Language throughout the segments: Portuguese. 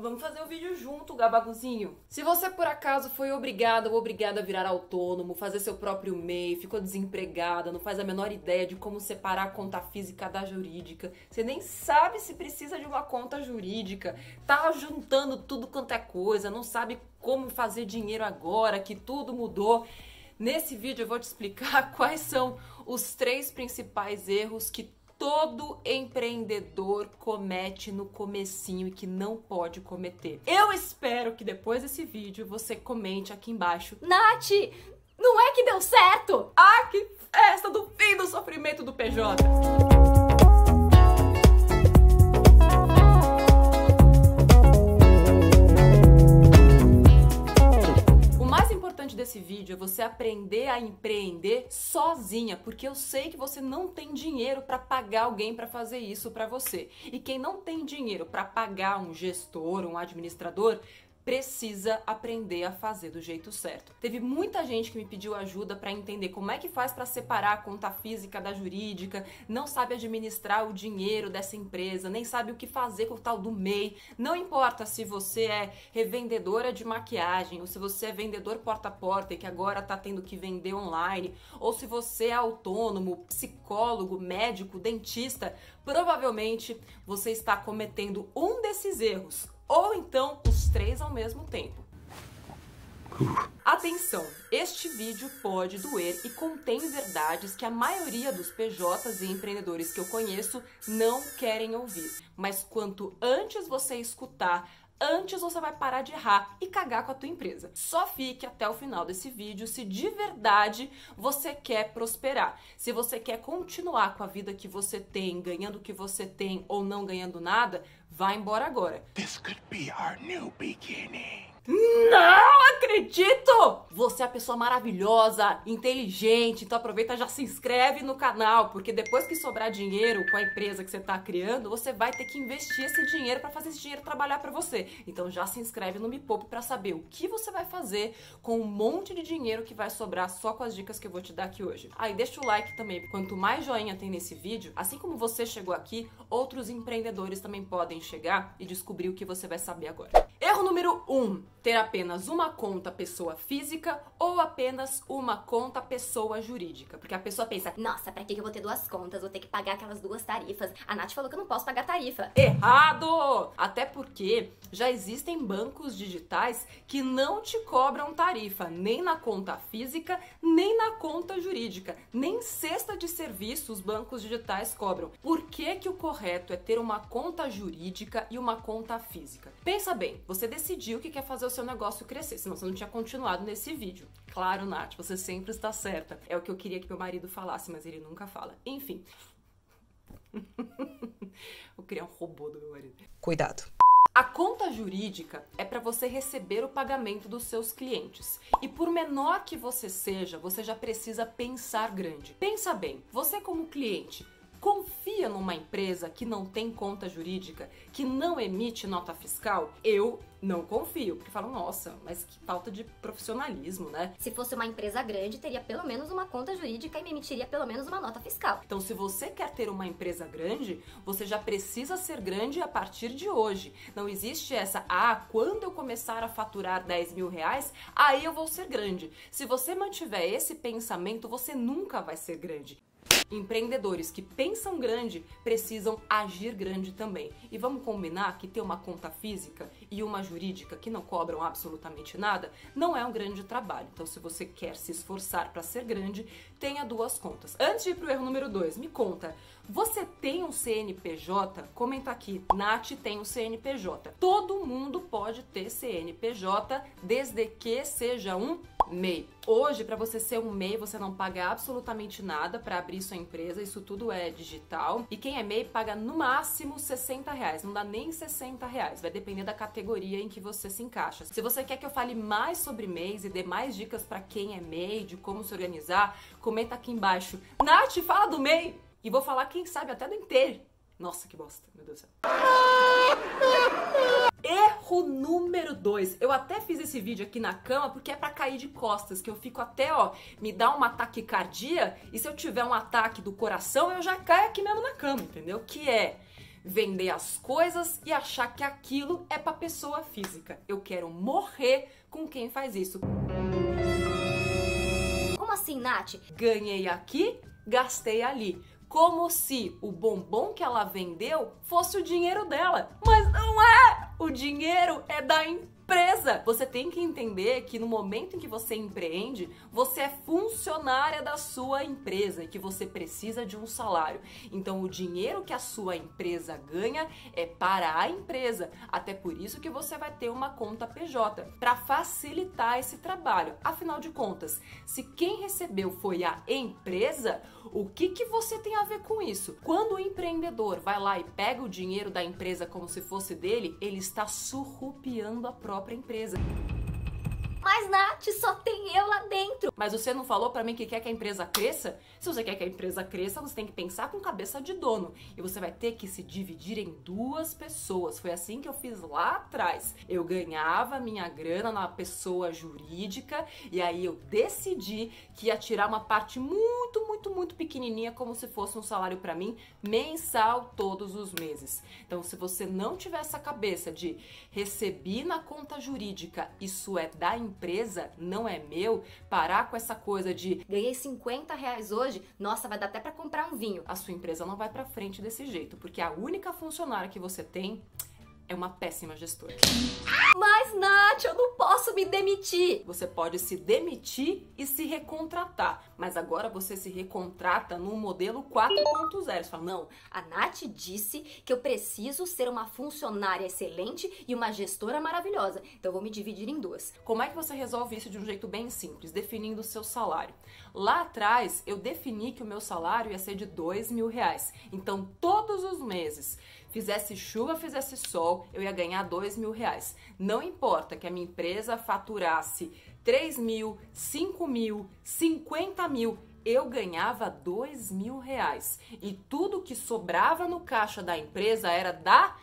Vamos fazer o vídeo junto, gabaguzinho. Se você por acaso foi obrigado ou obrigada a virar autônomo, fazer seu próprio MEI, ficou desempregada, não faz a menor ideia de como separar a conta física da jurídica, você nem sabe se precisa de uma conta jurídica, tá juntando tudo quanto é coisa, não sabe como fazer dinheiro agora, que tudo mudou. Nesse vídeo eu vou te explicar quais são os três principais erros que todo empreendedor comete no comecinho e que não pode cometer. Eu espero que depois desse vídeo você comente aqui embaixo. Nath, não é que deu certo? Ah, que festa do fim do sofrimento do PJ! Você aprender a empreender sozinha, porque eu sei que você não tem dinheiro para pagar alguém para fazer isso para você. E quem não tem dinheiro para pagar um gestor, um administrador, precisa aprender a fazer do jeito certo. Teve muita gente que me pediu ajuda para entender como é que faz para separar a conta física da jurídica, não sabe administrar o dinheiro dessa empresa, nem sabe o que fazer com o tal do MEI. Não importa se você é revendedora de maquiagem, ou se você é vendedor porta a porta e que agora está tendo que vender online, ou se você é autônomo, psicólogo, médico, dentista, provavelmente você está cometendo um desses erros ou então os três ao mesmo tempo. Atenção, este vídeo pode doer e contém verdades que a maioria dos PJs e empreendedores que eu conheço não querem ouvir. Mas quanto antes você escutar, antes você vai parar de errar e cagar com a tua empresa. Só fique até o final desse vídeo se de verdade você quer prosperar. Se você quer continuar com a vida que você tem, ganhando o que você tem ou não ganhando nada, vá embora agora. This could be our new beginning. Não acredito! Você é a pessoa maravilhosa, inteligente, então aproveita já se inscreve no canal, porque depois que sobrar dinheiro com a empresa que você está criando, você vai ter que investir esse dinheiro para fazer esse dinheiro trabalhar para você. Então já se inscreve no Me Poupe para saber o que você vai fazer com um monte de dinheiro que vai sobrar só com as dicas que eu vou te dar aqui hoje. Aí ah, deixa o like também, quanto mais joinha tem nesse vídeo, assim como você chegou aqui, outros empreendedores também podem chegar e descobrir o que você vai saber agora. Erro número 1. Um, ter apenas uma conta pessoa física ou apenas uma conta pessoa jurídica. Porque a pessoa pensa, nossa, pra que eu vou ter duas contas? Vou ter que pagar aquelas duas tarifas. A Nath falou que eu não posso pagar tarifa. Errado! Até porque já existem bancos digitais que não te cobram tarifa, nem na conta física, nem na conta jurídica. Nem cesta de serviço os bancos digitais cobram. Por que, que o correto é ter uma conta jurídica e uma conta física? Pensa bem, você decidiu que quer fazer o seu negócio crescer, senão você não tinha continuado nesse vídeo. Claro, Nath, você sempre está certa. É o que eu queria que meu marido falasse, mas ele nunca fala. Enfim. eu queria um robô do meu marido. Cuidado. A conta jurídica é para você receber o pagamento dos seus clientes. E por menor que você seja, você já precisa pensar grande. Pensa bem, você como cliente confia numa empresa que não tem conta jurídica, que não emite nota fiscal? Eu não confio, porque falam, nossa, mas que falta de profissionalismo, né? Se fosse uma empresa grande, teria pelo menos uma conta jurídica e me emitiria pelo menos uma nota fiscal. Então, se você quer ter uma empresa grande, você já precisa ser grande a partir de hoje. Não existe essa, ah, quando eu começar a faturar 10 mil reais, aí eu vou ser grande. Se você mantiver esse pensamento, você nunca vai ser grande. Empreendedores que pensam grande precisam agir grande também. E vamos combinar que ter uma conta física e uma jurídica que não cobram absolutamente nada não é um grande trabalho. Então, se você quer se esforçar para ser grande, tenha duas contas. Antes de ir pro erro número dois, me conta, você tem um CNPJ? Comenta aqui, Nath tem um CNPJ. Todo mundo pode ter CNPJ desde que seja um MEI. Hoje, para você ser um MEI, você não paga absolutamente nada para abrir sua empresa, isso tudo é digital. E quem é MEI paga no máximo 60 reais, não dá nem 60 reais, vai depender da categoria em que você se encaixa. Se você quer que eu fale mais sobre MEIs e dê mais dicas para quem é MEI, de como se organizar, comenta aqui embaixo. Nath, fala do MEI! E vou falar, quem sabe, até do inteiro. Nossa, que bosta, meu Deus do céu. Número 2. Eu até fiz esse vídeo aqui na cama porque é para cair de costas, que eu fico até, ó, me dá um ataque cardíaco e se eu tiver um ataque do coração, eu já caio aqui mesmo na cama, entendeu? Que é vender as coisas e achar que aquilo é para pessoa física. Eu quero morrer com quem faz isso. Como assim, Nath? Ganhei aqui, gastei ali. Como se o bombom que ela vendeu fosse o dinheiro dela. Mas não é! O dinheiro é da empresa empresa. Você tem que entender que no momento em que você empreende, você é funcionária da sua empresa e que você precisa de um salário. Então, o dinheiro que a sua empresa ganha é para a empresa. Até por isso que você vai ter uma conta PJ para facilitar esse trabalho. Afinal de contas, se quem recebeu foi a empresa, o que que você tem a ver com isso? Quando o empreendedor vai lá e pega o dinheiro da empresa como se fosse dele, ele está surrupiando a própria própria empresa. Mas, Nath, só tem eu lá dentro. Mas você não falou para mim que quer que a empresa cresça? Se você quer que a empresa cresça, você tem que pensar com cabeça de dono. E você vai ter que se dividir em duas pessoas. Foi assim que eu fiz lá atrás. Eu ganhava minha grana na pessoa jurídica e aí eu decidi que ia tirar uma parte muito, muito, muito pequenininha, como se fosse um salário para mim, mensal todos os meses. Então, se você não tiver essa cabeça de recebi na conta jurídica, isso é da empresa empresa não é meu, parar com essa coisa de ganhei 50 reais hoje, nossa, vai dar até para comprar um vinho. A sua empresa não vai para frente desse jeito, porque a única funcionária que você tem é uma péssima gestora. Mas, Nath, eu não posso me demitir. Você pode se demitir e se recontratar, mas agora você se recontrata no modelo 4.0. Você fala, não, a Nath disse que eu preciso ser uma funcionária excelente e uma gestora maravilhosa, então eu vou me dividir em duas. Como é que você resolve isso de um jeito bem simples? Definindo o seu salário. Lá atrás, eu defini que o meu salário ia ser de dois mil reais. Então, todos os meses fizesse chuva, fizesse sol, eu ia ganhar dois mil reais. Não importa que a minha empresa faturasse 3 mil, 5 mil, 50 mil, eu ganhava dois mil reais. E tudo que sobrava no caixa da empresa era da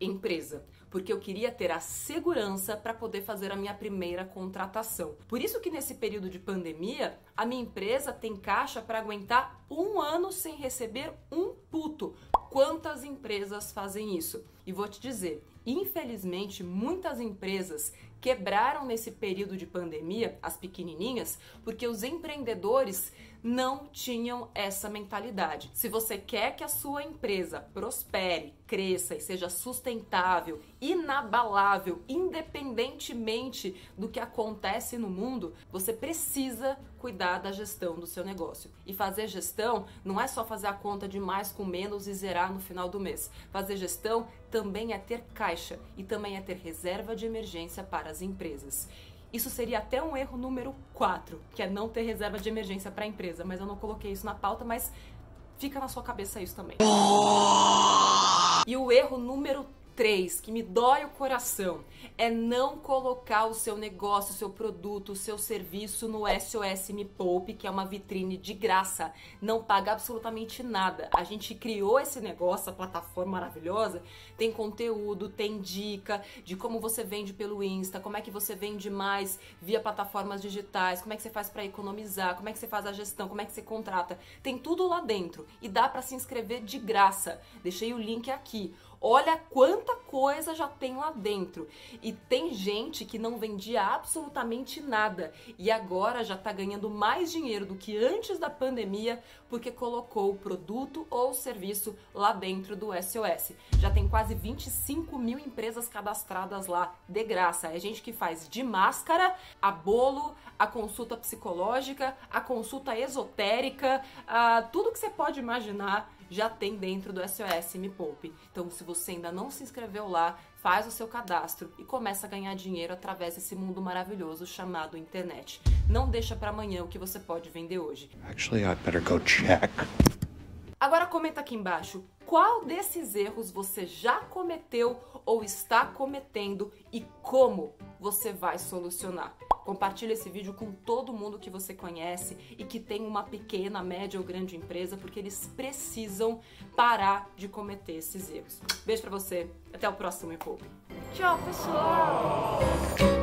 empresa porque eu queria ter a segurança para poder fazer a minha primeira contratação. Por isso que nesse período de pandemia, a minha empresa tem caixa para aguentar um ano sem receber um puto. Quantas empresas fazem isso? E vou te dizer, infelizmente, muitas empresas quebraram nesse período de pandemia, as pequenininhas, porque os empreendedores não tinham essa mentalidade. Se você quer que a sua empresa prospere, cresça e seja sustentável, inabalável, independentemente do que acontece no mundo, você precisa cuidar da gestão do seu negócio. E fazer gestão não é só fazer a conta de mais com menos e zerar no final do mês. Fazer gestão também é ter caixa e também é ter reserva de emergência para as empresas. Isso seria até um erro número 4, que é não ter reserva de emergência para a empresa, mas eu não coloquei isso na pauta, mas fica na sua cabeça isso também. E o erro número 3, que me dói o coração, é não colocar o seu negócio, o seu produto, o seu serviço no SOS Me Poupe, que é uma vitrine de graça. Não paga absolutamente nada. A gente criou esse negócio, a plataforma maravilhosa, tem conteúdo, tem dica de como você vende pelo Insta, como é que você vende mais via plataformas digitais, como é que você faz para economizar, como é que você faz a gestão, como é que você contrata. Tem tudo lá dentro e dá para se inscrever de graça. Deixei o link aqui. Olha quanta coisa já tem lá dentro. E tem gente que não vendia absolutamente nada e agora já está ganhando mais dinheiro do que antes da pandemia porque colocou o produto ou serviço lá dentro do SOS. Já tem quase 25 mil empresas cadastradas lá de graça. É gente que faz de máscara a bolo, a consulta psicológica, a consulta esotérica, a tudo que você pode imaginar já tem dentro do SOS Me Poupe. Então, se você ainda não se inscreveu lá, faz o seu cadastro e começa a ganhar dinheiro através desse mundo maravilhoso chamado internet. Não deixa para amanhã o que você pode vender hoje. Actually, I better go check. Agora comenta aqui embaixo qual desses erros você já cometeu ou está cometendo e como você vai solucionar. Compartilhe esse vídeo com todo mundo que você conhece e que tem uma pequena, média ou grande empresa, porque eles precisam parar de cometer esses erros. Beijo pra você, até o próximo Me Poupe. Tchau, pessoal!